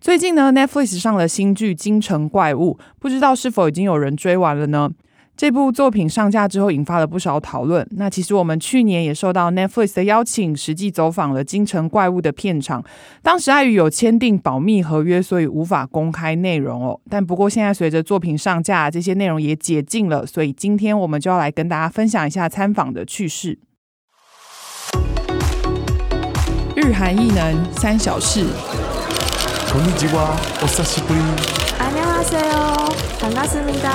最近呢，Netflix 上了新剧《京城怪物》，不知道是否已经有人追完了呢？这部作品上架之后，引发了不少讨论。那其实我们去年也受到 Netflix 的邀请，实际走访了《京城怪物》的片场。当时碍于有签订保密合约，所以无法公开内容哦。但不过现在随着作品上架，这些内容也解禁了，所以今天我们就要来跟大家分享一下参访的趣事。日韩艺能三小事。こんにちは、お久しぶり。안녕하세요，반갑습니다。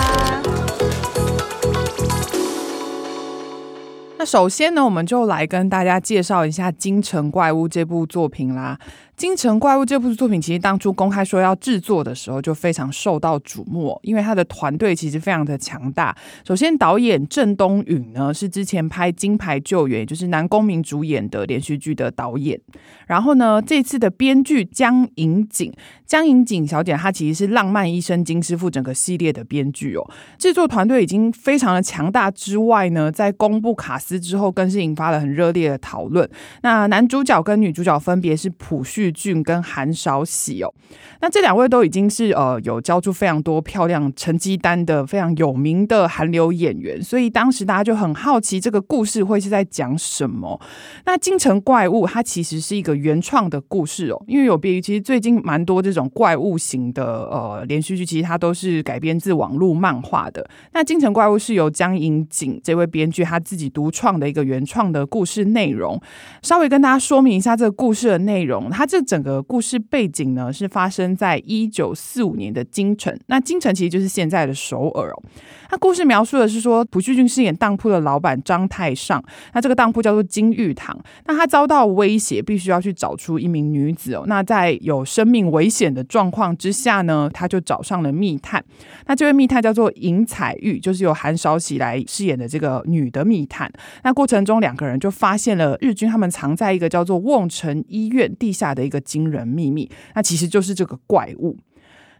那首先呢，我们就来跟大家介绍一下《京城怪物》这部作品啦。《 京城怪物》这部作品其实当初公开说要制作的时候就非常受到瞩目，因为他的团队其实非常的强大。首先，导演郑东允呢是之前拍《金牌救援》，也就是南宫珉主演的连续剧的导演。然后呢，这次的编剧江银锦，江银锦小姐她其实是《浪漫医生金师傅》整个系列的编剧哦。制作团队已经非常的强大之外呢，在公布卡司之后，更是引发了很热烈的讨论。那男主角跟女主角分别是朴叙俊跟韩韶禧哦，那这两位都已经是呃有交出非常多漂亮成绩单的非常有名的韩流演员，所以当时大家就很好奇这个故事会是在讲什么。那《京城怪物》它其实是一个原创的故事哦，因为有别于其实最近蛮多这种怪物型的呃连续剧，其实它都是改编自网络漫画的。那《京城怪物》是由江银锦这位编剧他自己独创的一个原创的故事内容。稍微跟大家说明一下这个故事的内容，它这这整个故事背景呢，是发生在一九四五年的京城。那京城其实就是现在的首尔哦。那故事描述的是说，朴叙俊饰演当铺的老板张太上。那这个当铺叫做金玉堂。那他遭到威胁，必须要去找出一名女子哦。那在有生命危险的状况之下呢，他就找上了密探。那这位密探叫做尹彩玉，就是由韩韶禧来饰演的这个女的密探。那过程中，两个人就发现了日军他们藏在一个叫做瓮城医院地下的一个惊人秘密。那其实就是这个怪物。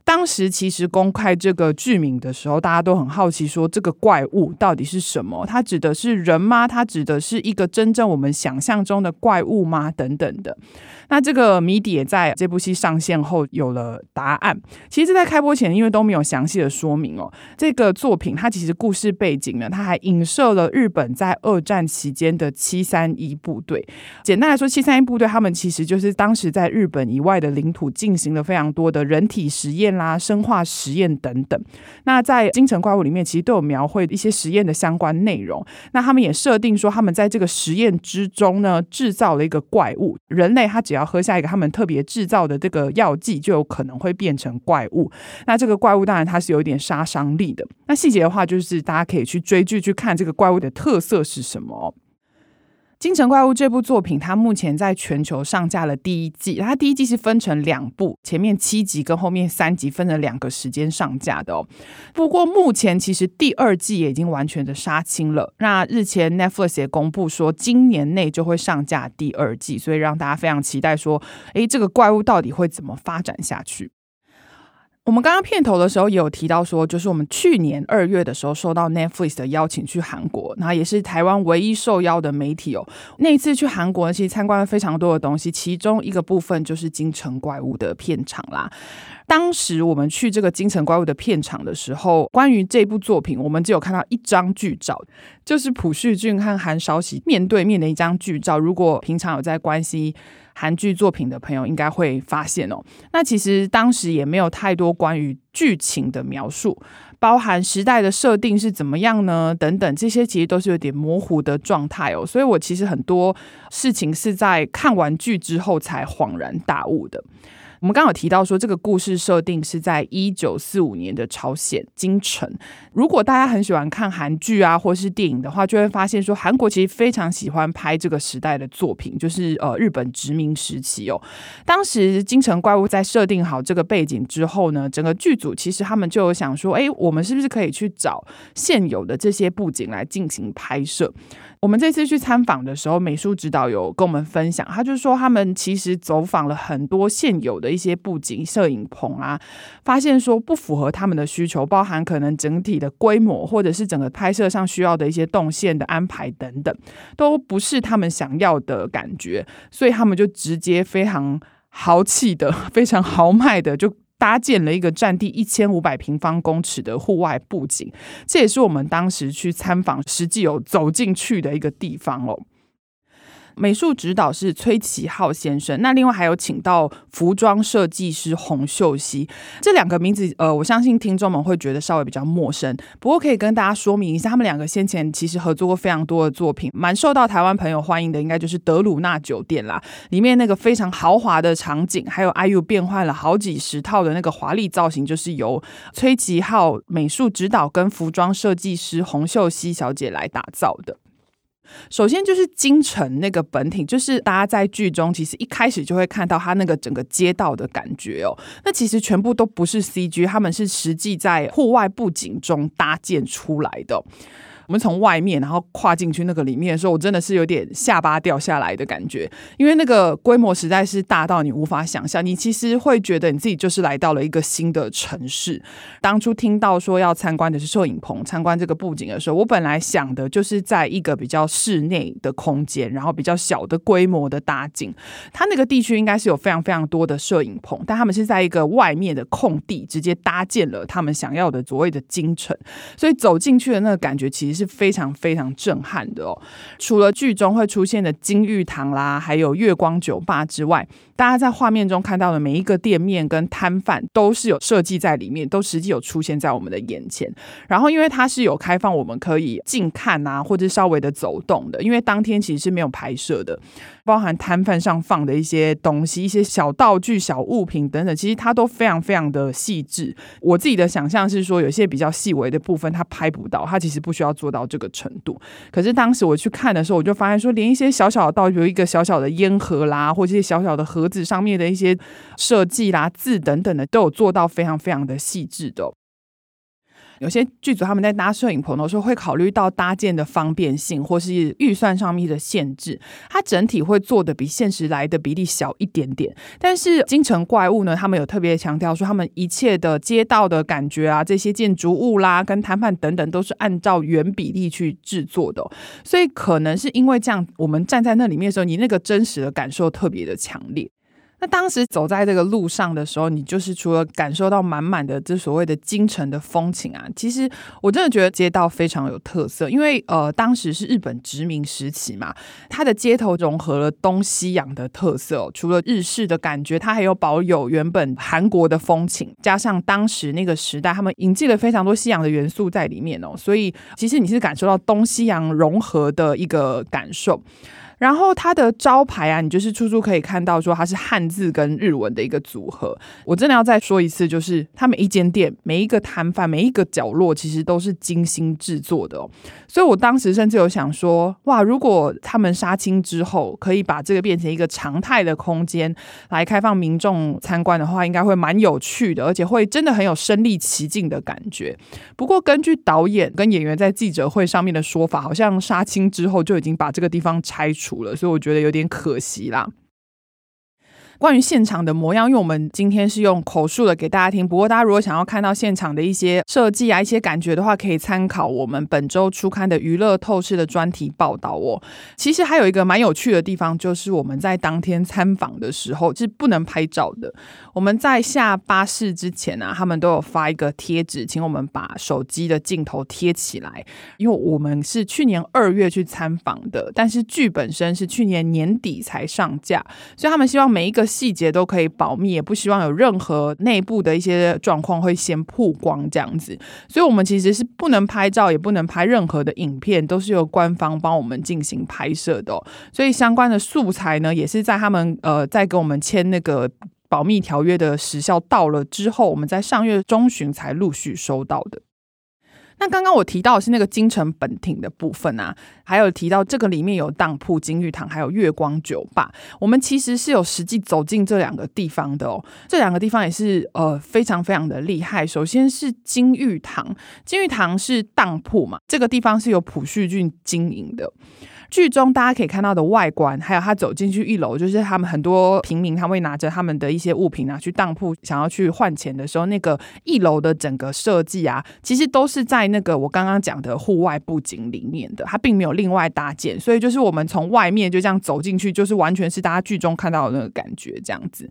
当时其实公开这个剧名的时候，大家都很好奇，说这个怪物到底是什么？它指的是人吗？它指的是一个真正我们想象中的怪物吗？等等的。那这个谜底也在这部戏上线后有了答案。其实，在开播前，因为都没有详细的说明哦。这个作品它其实故事背景呢，它还影射了日本在二战期间的七三一部队。简单来说，七三一部队他们其实就是当时在日本以外的领土进行了非常多的人体实验。啦，生化实验等等。那在《京城怪物》里面，其实都有描绘一些实验的相关内容。那他们也设定说，他们在这个实验之中呢，制造了一个怪物。人类他只要喝下一个他们特别制造的这个药剂，就有可能会变成怪物。那这个怪物当然它是有一点杀伤力的。那细节的话，就是大家可以去追剧去看这个怪物的特色是什么。《京城怪物》这部作品，它目前在全球上架了第一季。它第一季是分成两部，前面七集跟后面三集分了两个时间上架的哦。不过目前其实第二季也已经完全的杀青了。那日前 Netflix 也公布说，今年内就会上架第二季，所以让大家非常期待说，诶，这个怪物到底会怎么发展下去？我们刚刚片头的时候也有提到说，就是我们去年二月的时候受到 Netflix 的邀请去韩国，那也是台湾唯一受邀的媒体哦。那一次去韩国，其实参观了非常多的东西，其中一个部分就是《京城怪物》的片场啦。当时我们去这个《京城怪物》的片场的时候，关于这部作品，我们只有看到一张剧照，就是朴叙俊和韩韶禧面对面的一张剧照。如果平常有在关心韩剧作品的朋友应该会发现哦，那其实当时也没有太多关于剧情的描述，包含时代的设定是怎么样呢？等等，这些其实都是有点模糊的状态哦。所以我其实很多事情是在看完剧之后才恍然大悟的。我们刚好提到说，这个故事设定是在一九四五年的朝鲜京城。如果大家很喜欢看韩剧啊，或是电影的话，就会发现说，韩国其实非常喜欢拍这个时代的作品，就是呃日本殖民时期哦。当时京城怪物在设定好这个背景之后呢，整个剧组其实他们就有想说，哎，我们是不是可以去找现有的这些布景来进行拍摄？我们这次去参访的时候，美术指导有跟我们分享，他就说他们其实走访了很多现有的一些布景、摄影棚啊，发现说不符合他们的需求，包含可能整体的规模，或者是整个拍摄上需要的一些动线的安排等等，都不是他们想要的感觉，所以他们就直接非常豪气的、非常豪迈的就。搭建了一个占地一千五百平方公尺的户外布景，这也是我们当时去参访实际有走进去的一个地方哦。美术指导是崔奇浩先生，那另外还有请到服装设计师洪秀熙，这两个名字，呃，我相信听众们会觉得稍微比较陌生，不过可以跟大家说明一下，他们两个先前其实合作过非常多的作品，蛮受到台湾朋友欢迎的，应该就是德鲁纳酒店啦，里面那个非常豪华的场景，还有 IU 变换了好几十套的那个华丽造型，就是由崔奇浩美术指导跟服装设计师洪秀熙小姐来打造的。首先就是京城那个本体，就是大家在剧中其实一开始就会看到它那个整个街道的感觉哦。那其实全部都不是 CG，他们是实际在户外布景中搭建出来的。我们从外面，然后跨进去那个里面的时候，我真的是有点下巴掉下来的感觉，因为那个规模实在是大到你无法想象。你其实会觉得你自己就是来到了一个新的城市。当初听到说要参观的是摄影棚，参观这个布景的时候，我本来想的就是在一个比较室内的空间，然后比较小的规模的搭景。它那个地区应该是有非常非常多的摄影棚，但他们是在一个外面的空地直接搭建了他们想要的所谓的京城，所以走进去的那个感觉其实。是非常非常震撼的哦！除了剧中会出现的金玉堂啦，还有月光酒吧之外，大家在画面中看到的每一个店面跟摊贩都是有设计在里面，都实际有出现在我们的眼前。然后，因为它是有开放，我们可以近看啊，或者稍微的走动的。因为当天其实是没有拍摄的。包含摊贩上放的一些东西、一些小道具、小物品等等，其实它都非常非常的细致。我自己的想象是说，有些比较细微的部分它拍不到，它其实不需要做到这个程度。可是当时我去看的时候，我就发现说，连一些小小的道具，有一个小小的烟盒啦，或者一些小小的盒子上面的一些设计啦、字等等的，都有做到非常非常的细致的。有些剧组他们在搭摄影棚的时候，会考虑到搭建的方便性，或是预算上面的限制，它整体会做的比现实来的比例小一点点。但是京城怪物呢，他们有特别强调说，他们一切的街道的感觉啊，这些建筑物啦，跟摊贩等等，都是按照原比例去制作的。所以可能是因为这样，我们站在那里面的时候，你那个真实的感受特别的强烈。那当时走在这个路上的时候，你就是除了感受到满满的这所谓的京城的风情啊，其实我真的觉得街道非常有特色，因为呃，当时是日本殖民时期嘛，它的街头融合了东西洋的特色，除了日式的感觉，它还有保有原本韩国的风情，加上当时那个时代，他们引进了非常多西洋的元素在里面哦，所以其实你是感受到东西洋融合的一个感受。然后它的招牌啊，你就是处处可以看到说它是汉字跟日文的一个组合。我真的要再说一次，就是他们一间店、每一个摊贩、每一个角落，其实都是精心制作的哦。所以我当时甚至有想说，哇，如果他们杀青之后可以把这个变成一个常态的空间来开放民众参观的话，应该会蛮有趣的，而且会真的很有身临其境的感觉。不过根据导演跟演员在记者会上面的说法，好像杀青之后就已经把这个地方拆除。除了，所以我觉得有点可惜啦。关于现场的模样，因为我们今天是用口述的给大家听。不过，大家如果想要看到现场的一些设计啊、一些感觉的话，可以参考我们本周出刊的《娱乐透视》的专题报道哦。其实还有一个蛮有趣的地方，就是我们在当天参访的时候是不能拍照的。我们在下巴士之前啊，他们都有发一个贴纸，请我们把手机的镜头贴起来，因为我们是去年二月去参访的，但是剧本身是去年年底才上架，所以他们希望每一个。细节都可以保密，也不希望有任何内部的一些状况会先曝光这样子，所以我们其实是不能拍照，也不能拍任何的影片，都是由官方帮我们进行拍摄的。所以相关的素材呢，也是在他们呃在给我们签那个保密条约的时效到了之后，我们在上月中旬才陆续收到的。那刚刚我提到的是那个京城本町的部分啊，还有提到这个里面有当铺金玉堂，还有月光酒吧。我们其实是有实际走进这两个地方的哦。这两个地方也是呃非常非常的厉害。首先是金玉堂，金玉堂是当铺嘛，这个地方是由朴叙俊经营的。剧中大家可以看到的外观，还有他走进去一楼，就是他们很多平民，他会拿着他们的一些物品拿去当铺，想要去换钱的时候，那个一楼的整个设计啊，其实都是在那个我刚刚讲的户外布景里面的，它并没有另外搭建，所以就是我们从外面就这样走进去，就是完全是大家剧中看到的那个感觉这样子。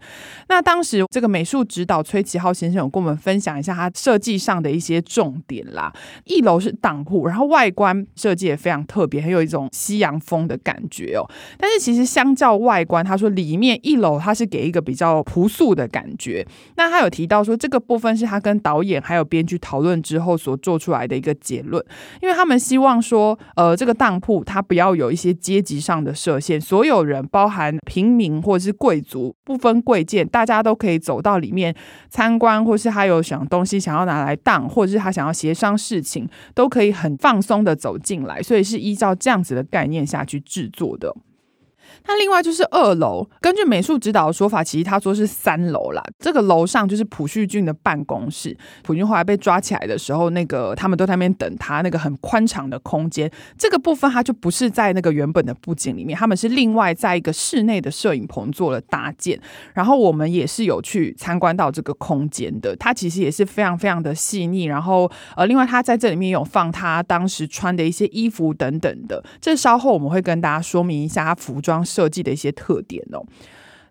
那当时这个美术指导崔启浩先生有跟我们分享一下他设计上的一些重点啦。一楼是当铺，然后外观设计也非常特别，很有一种西洋风的感觉哦，但是其实相较外观，他说里面一楼他是给一个比较朴素的感觉。那他有提到说，这个部分是他跟导演还有编剧讨论之后所做出来的一个结论，因为他们希望说，呃，这个当铺它不要有一些阶级上的设限，所有人，包含平民或者是贵族，不分贵贱，大家都可以走到里面参观，或是他有想东西想要拿来当，或者是他想要协商事情，都可以很放松的走进来。所以是依照这样子的概念念下去制作的。那另外就是二楼，根据美术指导的说法，其实他说是三楼啦。这个楼上就是朴叙俊的办公室。朴俊后来被抓起来的时候，那个他们都在那边等他，那个很宽敞的空间，这个部分他就不是在那个原本的布景里面，他们是另外在一个室内的摄影棚做了搭建。然后我们也是有去参观到这个空间的，它其实也是非常非常的细腻。然后呃，另外他在这里面有放他当时穿的一些衣服等等的，这稍后我们会跟大家说明一下他服装设计的一些特点哦。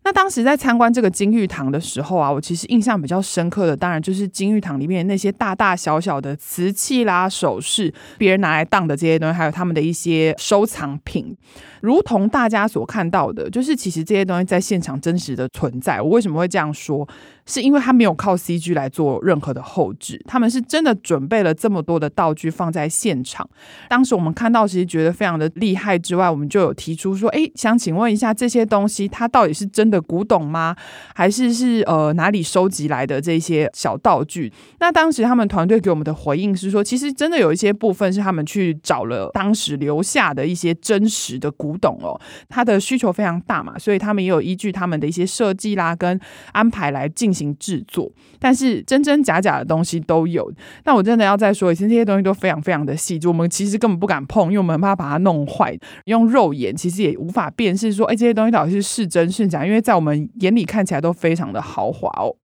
那当时在参观这个金玉堂的时候啊，我其实印象比较深刻的，当然就是金玉堂里面那些大大小小的瓷器啦、首饰，别人拿来当的这些东西，还有他们的一些收藏品。如同大家所看到的，就是其实这些东西在现场真实的存在。我为什么会这样说？是因为他没有靠 CG 来做任何的后置，他们是真的准备了这么多的道具放在现场。当时我们看到，其实觉得非常的厉害之外，我们就有提出说：“诶，想请问一下，这些东西它到底是真的古董吗？还是是呃哪里收集来的这些小道具？”那当时他们团队给我们的回应是说：“其实真的有一些部分是他们去找了当时留下的一些真实的古。”董哦，他的需求非常大嘛，所以他们也有依据他们的一些设计啦跟安排来进行制作，但是真真假假的东西都有。那我真的要再说一次，这些东西都非常非常的细致，我们其实根本不敢碰，因为我们怕把它弄坏。用肉眼其实也无法辨识说，哎，这些东西到底是是真是假，因为在我们眼里看起来都非常的豪华哦。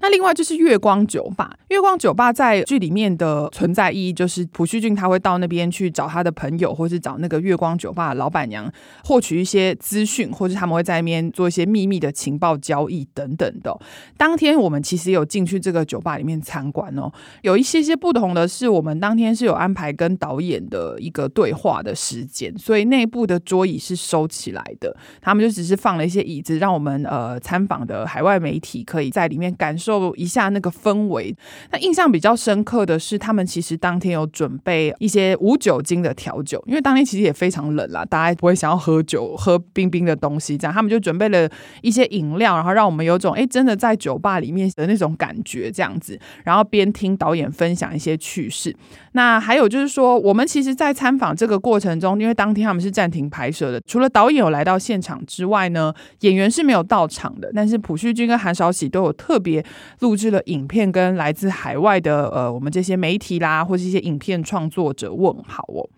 那另外就是月光酒吧，月光酒吧在剧里面的存在意义就是朴叙俊他会到那边去找他的朋友，或是找那个月光酒吧的老板娘获取一些资讯，或是他们会在那边做一些秘密的情报交易等等的。当天我们其实有进去这个酒吧里面参观哦，有一些些不同的是，我们当天是有安排跟导演的一个对话的时间，所以内部的桌椅是收起来的，他们就只是放了一些椅子，让我们呃参访的海外媒体可以在里面感受。受一下那个氛围，那印象比较深刻的是，他们其实当天有准备一些无酒精的调酒，因为当天其实也非常冷啦，大家不会想要喝酒、喝冰冰的东西，这样他们就准备了一些饮料，然后让我们有种哎，真的在酒吧里面的那种感觉，这样子，然后边听导演分享一些趣事。那还有就是说，我们其实，在参访这个过程中，因为当天他们是暂停拍摄的，除了导演有来到现场之外呢，演员是没有到场的，但是朴叙俊跟韩韶禧都有特别。录制了影片，跟来自海外的呃，我们这些媒体啦，或是一些影片创作者问好哦。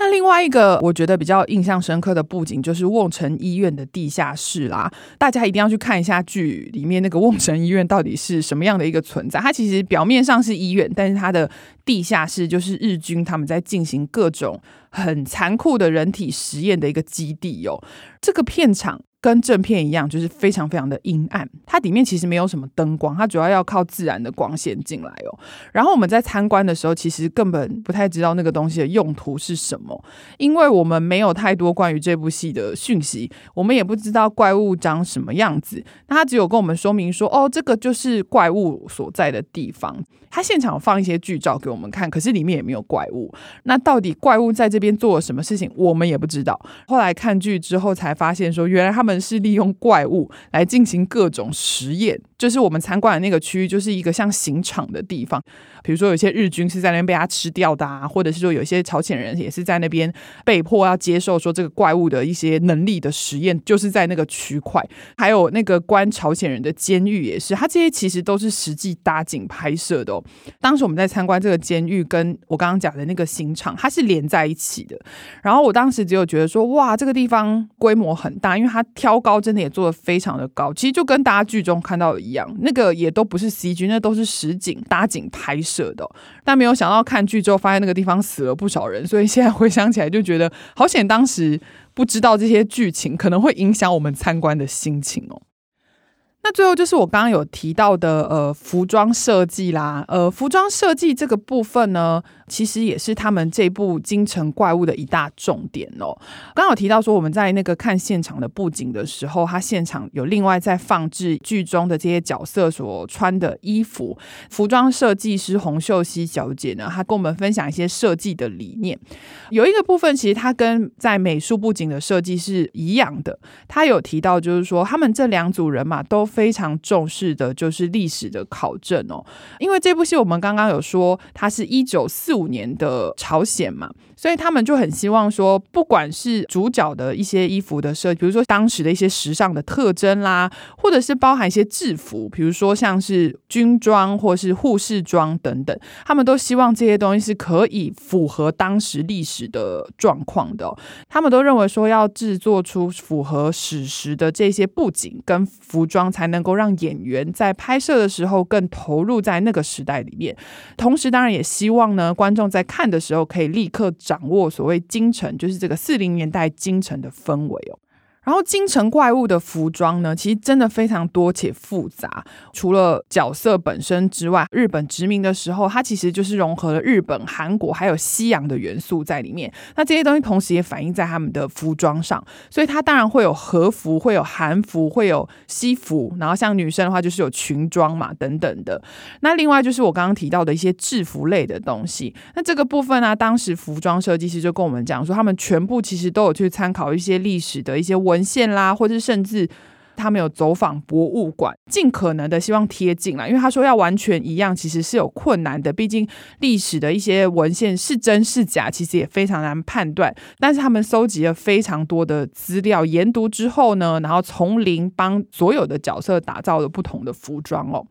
那另外一个我觉得比较印象深刻的布景，就是瓮城医院的地下室啦。大家一定要去看一下剧里面那个瓮城医院到底是什么样的一个存在。它其实表面上是医院，但是它的地下室就是日军他们在进行各种很残酷的人体实验的一个基地哦。这个片场。跟正片一样，就是非常非常的阴暗。它里面其实没有什么灯光，它主要要靠自然的光线进来哦。然后我们在参观的时候，其实根本不太知道那个东西的用途是什么，因为我们没有太多关于这部戏的讯息，我们也不知道怪物长什么样子。那他只有跟我们说明说，哦，这个就是怪物所在的地方。他现场放一些剧照给我们看，可是里面也没有怪物。那到底怪物在这边做了什么事情，我们也不知道。后来看剧之后才发现说，原来他们。们是利用怪物来进行各种实验。就是我们参观的那个区域，就是一个像刑场的地方。比如说，有些日军是在那边被他吃掉的啊，或者是说有些朝鲜人也是在那边被迫要接受说这个怪物的一些能力的实验，就是在那个区块。还有那个关朝鲜人的监狱也是，它这些其实都是实际搭景拍摄的哦。当时我们在参观这个监狱，跟我刚刚讲的那个刑场，它是连在一起的。然后我当时只有觉得说，哇，这个地方规模很大，因为它挑高真的也做得非常的高，其实就跟大家剧中看到的一样，那个也都不是 CG，那都是实景搭景拍摄的。但没有想到看剧之后，发现那个地方死了不少人，所以现在 回想起来就觉得好险，当时不知道这些剧情可能会影响我们参观的心情哦。那最后就是我刚刚有提到的，呃，服装设计啦，呃，服装设计这个部分呢，其实也是他们这部《京城怪物》的一大重点哦。刚好提到说，我们在那个看现场的布景的时候，他现场有另外在放置剧中的这些角色所穿的衣服。服装设计师洪秀熙小姐呢，她跟我们分享一些设计的理念。有一个部分，其实它跟在美术布景的设计是一样的。她有提到，就是说他们这两组人嘛，都非常重视的就是历史的考证哦，因为这部戏我们刚刚有说，它是一九四五年的朝鲜嘛。所以他们就很希望说，不管是主角的一些衣服的设计，比如说当时的一些时尚的特征啦，或者是包含一些制服，比如说像是军装或是护士装等等，他们都希望这些东西是可以符合当时历史的状况的。他们都认为说，要制作出符合史实的这些布景跟服装，才能够让演员在拍摄的时候更投入在那个时代里面。同时，当然也希望呢，观众在看的时候可以立刻。掌握所谓京城，就是这个四零年代京城的氛围哦。然后京城怪物的服装呢，其实真的非常多且复杂。除了角色本身之外，日本殖民的时候，它其实就是融合了日本、韩国还有西洋的元素在里面。那这些东西同时也反映在他们的服装上，所以它当然会有和服，会有韩服，会有西服。然后像女生的话，就是有裙装嘛等等的。那另外就是我刚刚提到的一些制服类的东西。那这个部分呢，当时服装设计师就跟我们讲说，他们全部其实都有去参考一些历史的一些文。文献啦，或者甚至他们有走访博物馆，尽可能的希望贴近啦。因为他说要完全一样，其实是有困难的。毕竟历史的一些文献是真是假，其实也非常难判断。但是他们搜集了非常多的资料，研读之后呢，然后从零帮所有的角色打造了不同的服装哦。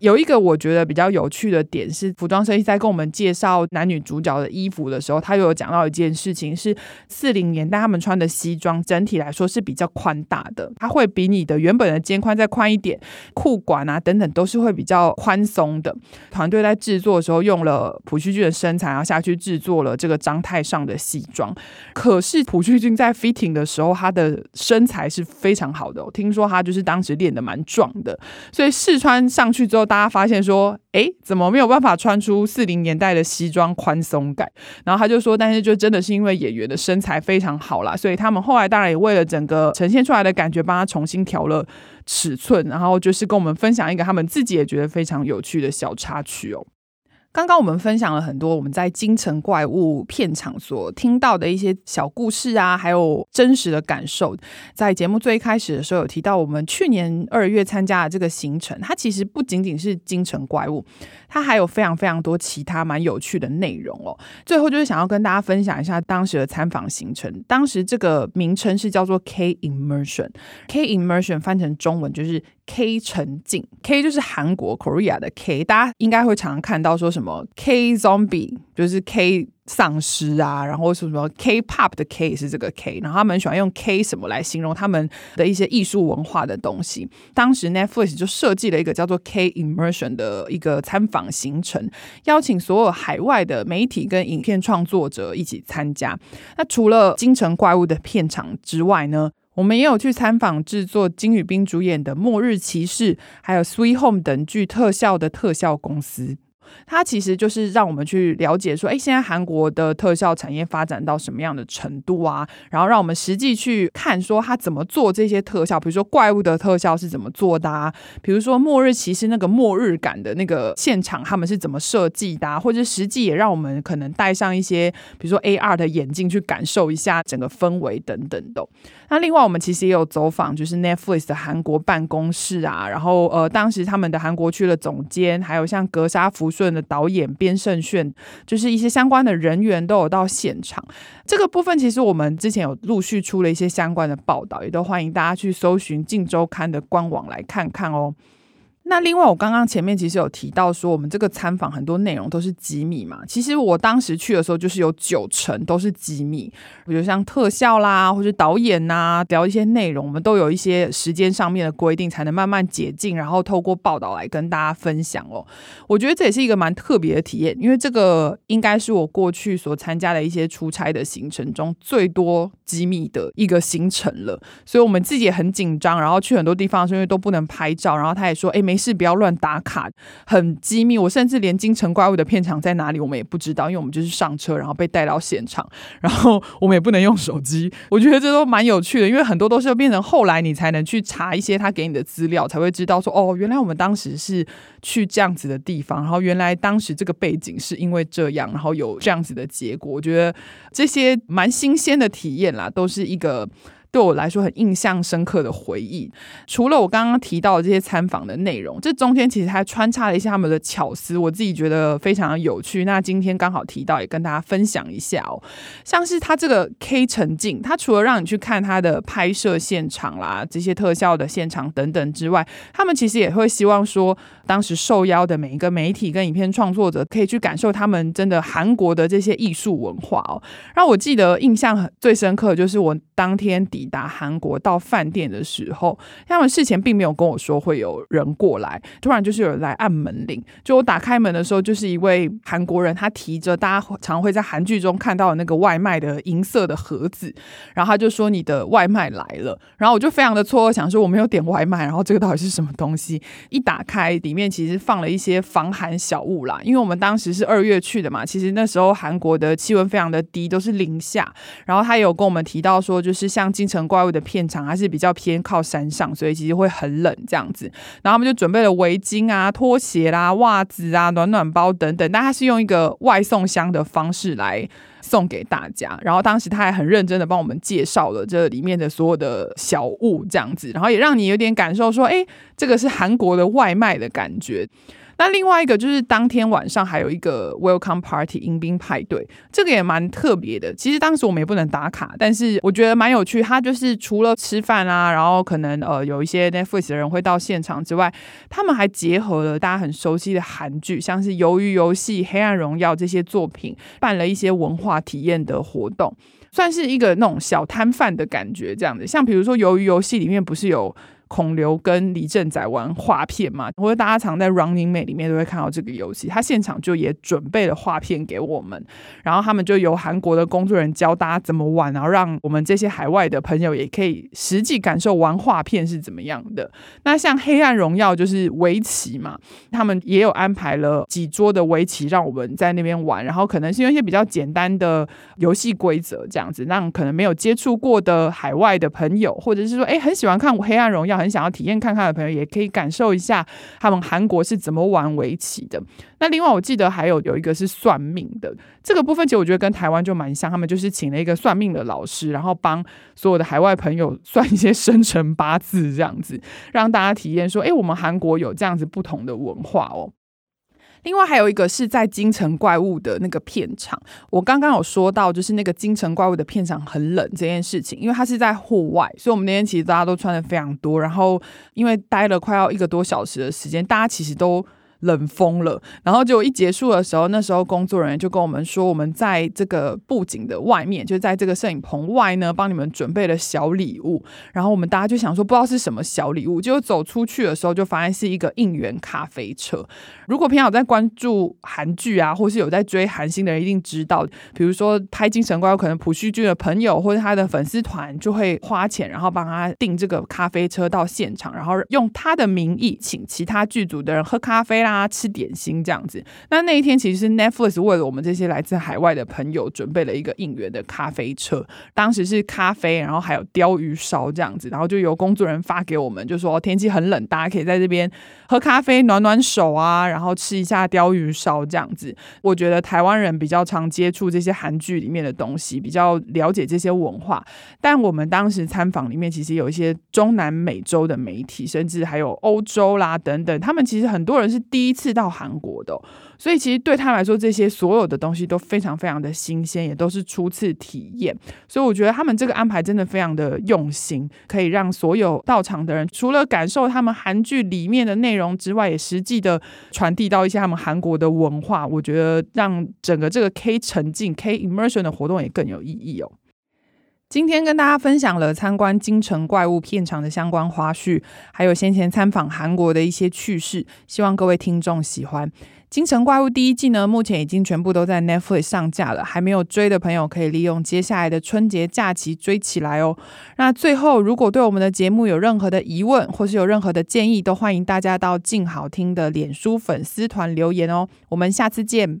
有一个我觉得比较有趣的点是，服装设计在跟我们介绍男女主角的衣服的时候，他又有讲到一件事情，是四零年代他们穿的西装整体来说是比较宽大的，它会比你的原本的肩宽再宽一点，裤管啊等等都是会比较宽松的。团队在制作的时候用了朴叙俊的身材，然后下去制作了这个章太上的西装。可是朴叙俊在 fitting 的时候，他的身材是非常好的，我听说他就是当时练的蛮壮的，所以试穿上去之后。大家发现说，诶，怎么没有办法穿出四零年代的西装宽松感？然后他就说，但是就真的是因为演员的身材非常好啦，所以他们后来当然也为了整个呈现出来的感觉，帮他重新调了尺寸，然后就是跟我们分享一个他们自己也觉得非常有趣的小插曲哦。刚刚我们分享了很多我们在《京城怪物》片场所听到的一些小故事啊，还有真实的感受。在节目最开始的时候有提到，我们去年二月参加的这个行程，它其实不仅仅是《京城怪物》，它还有非常非常多其他蛮有趣的内容哦。最后就是想要跟大家分享一下当时的参访行程。当时这个名称是叫做 K Immersion，K Immersion 翻成中文就是。K 沉浸，K 就是韩国 Korea 的 K，大家应该会常常看到说什么 K Zombie，就是 K 丧尸啊，然后什么 K-pop 的 K 是这个 K，然后他们喜欢用 K 什么来形容他们的一些艺术文化的东西。当时 Netflix 就设计了一个叫做 K Immersion 的一个参访行程，邀请所有海外的媒体跟影片创作者一起参加。那除了京城怪物的片场之外呢，我们也有去参访制作金宇彬主演的《末日骑士》还有《Sweet Home》等剧特效的特效公司。它其实就是让我们去了解说，哎，现在韩国的特效产业发展到什么样的程度啊？然后让我们实际去看说它怎么做这些特效，比如说怪物的特效是怎么做的啊？比如说末日骑士那个末日感的那个现场，他们是怎么设计的啊？或者实际也让我们可能戴上一些，比如说 AR 的眼镜去感受一下整个氛围等等的。那另外，我们其实也有走访，就是 Netflix 的韩国办公室啊，然后呃，当时他们的韩国区的总监，还有像格杀福顺的导演边胜炫，就是一些相关的人员都有到现场。这个部分其实我们之前有陆续出了一些相关的报道，也都欢迎大家去搜寻《镜周刊》的官网来看看哦。那另外，我刚刚前面其实有提到说，我们这个参访很多内容都是机密嘛。其实我当时去的时候，就是有九成都是机密，比如像特效啦，或者导演呐、啊，聊一些内容，我们都有一些时间上面的规定，才能慢慢解禁，然后透过报道来跟大家分享哦。我觉得这也是一个蛮特别的体验，因为这个应该是我过去所参加的一些出差的行程中最多机密的一个行程了。所以我们自己也很紧张，然后去很多地方的时候因为都不能拍照，然后他也说，哎，没。是不要乱打卡，很机密。我甚至连京城怪物的片场在哪里，我们也不知道，因为我们就是上车，然后被带到现场，然后我们也不能用手机。我觉得这都蛮有趣的，因为很多都是变成后来你才能去查一些他给你的资料，才会知道说哦，原来我们当时是去这样子的地方，然后原来当时这个背景是因为这样，然后有这样子的结果。我觉得这些蛮新鲜的体验啦，都是一个。对我来说很印象深刻的回忆，除了我刚刚提到的这些参访的内容，这中间其实还穿插了一些他们的巧思，我自己觉得非常有趣。那今天刚好提到，也跟大家分享一下哦。像是他这个 K 沉浸，他除了让你去看他的拍摄现场啦，这些特效的现场等等之外，他们其实也会希望说，当时受邀的每一个媒体跟影片创作者，可以去感受他们真的韩国的这些艺术文化哦。然后我记得印象最深刻就是我当天抵达韩国到饭店的时候，他们事前并没有跟我说会有人过来，突然就是有人来按门铃。就我打开门的时候，就是一位韩国人，他提着大家常会在韩剧中看到的那个外卖的银色的盒子，然后他就说：“你的外卖来了。”然后我就非常的错愕，想说我没有点外卖，然后这个到底是什么东西？一打开，里面面其实放了一些防寒小物啦。因为我们当时是二月去的嘛，其实那时候韩国的气温非常的低，都是零下。然后他有跟我们提到说，就是像京城怪物的片场还是比较偏靠山上，所以其实会很冷这样子。然后他们就准备了围巾啊、拖鞋啦、袜子啊、暖暖包等等。但他是用一个外送箱的方式来送给大家。然后当时他还很认真的帮我们介绍了这里面的所有的小物这样子，然后也让你有点感受说，哎，这个是韩国的外卖的感觉。那另外一个就是当天晚上还有一个 Welcome Party 迎宾派对，这个也蛮特别的。其实当时我们也不能打卡，但是我觉得蛮有趣。它就是除了吃饭啊，然后可能呃有一些 Netflix 的人会到现场之外，他们还结合了大家很熟悉的韩剧，像是《鱿鱼游戏》《黑暗荣耀》这些作品，办了一些文化体验的活动，算是一个那种小摊贩的感觉这样子。像比如说《鱿鱼游戏》里面不是有。孔刘跟李正宰玩画片嘛，或者大家常在 Running Man 里面都会看到这个游戏。他现场就也准备了画片给我们，然后他们就由韩国的工作人员教大家怎么玩，然后让我们这些海外的朋友也可以实际感受玩画片是怎么样的。那像《黑暗荣耀》就是围棋嘛，他们也有安排了几桌的围棋让我们在那边玩，然后可能是用一些比较简单的游戏规则这样子，让可能没有接触过的海外的朋友，或者是说诶很喜欢看《黑暗荣耀》。很想要体验看看的朋友，也可以感受一下他们韩国是怎么玩围棋的。那另外，我记得还有有一个是算命的这个部分，其实我觉得跟台湾就蛮像，他们就是请了一个算命的老师，然后帮所有的海外朋友算一些生辰八字，这样子让大家体验说，哎，我们韩国有这样子不同的文化哦。另外还有一个是在京城怪物的那个片场，我刚刚有说到，就是那个京城怪物的片场很冷这件事情，因为它是在户外，所以我们那天其实大家都穿的非常多，然后因为待了快要一个多小时的时间，大家其实都。冷疯了，然后就一结束的时候，那时候工作人员就跟我们说，我们在这个布景的外面，就在这个摄影棚外呢，帮你们准备了小礼物。然后我们大家就想说，不知道是什么小礼物，结果走出去的时候，就发现是一个应援咖啡车。如果平常有在关注韩剧啊，或是有在追韩星的人，一定知道，比如说拍《精神怪物》，可能朴叙俊的朋友或者他的粉丝团就会花钱，然后帮他订这个咖啡车到现场，然后用他的名义请其他剧组的人喝咖啡啦。大家，吃点心这样子。那那一天其实是 Netflix 为了我们这些来自海外的朋友准备了一个应援的咖啡车，当时是咖啡，然后还有鲷鱼烧这样子，然后就由工作人员发给我们，就说天气很冷，大家可以在这边喝咖啡暖暖手啊，然后吃一下鲷鱼烧这样子。我觉得台湾人比较常接触这些韩剧里面的东西，比较了解这些文化，但我们当时参访里面其实有一些中南美洲的媒体，甚至还有欧洲啦等等，他们其实很多人是第第一次到韩国的。所以其实对他来说，这些所有的东西都非常非常的新鲜，也都是初次体验。所以我觉得他们这个安排真的非常的用心，可以让所有到场的人除了感受他们韩剧里面的内容之外，也实际的传递到一些他们韩国的文化。我觉得让整个这个 K 沉浸 K immersion 的活动也更有意义哦。今天跟大家分享了参观京城怪物片场的相关花絮，还有先前参访韩国的一些趣事，希望各位听众喜欢。京城怪物第一季呢，目前已经全部都在 Netflix 上架了，还没有追的朋友可以利用接下来的春节假期追起来哦。那最后，如果对我们的节目有任何的疑问，或是有任何的建议，都欢迎大家到静好听的脸书粉丝团留言哦。我们下次见。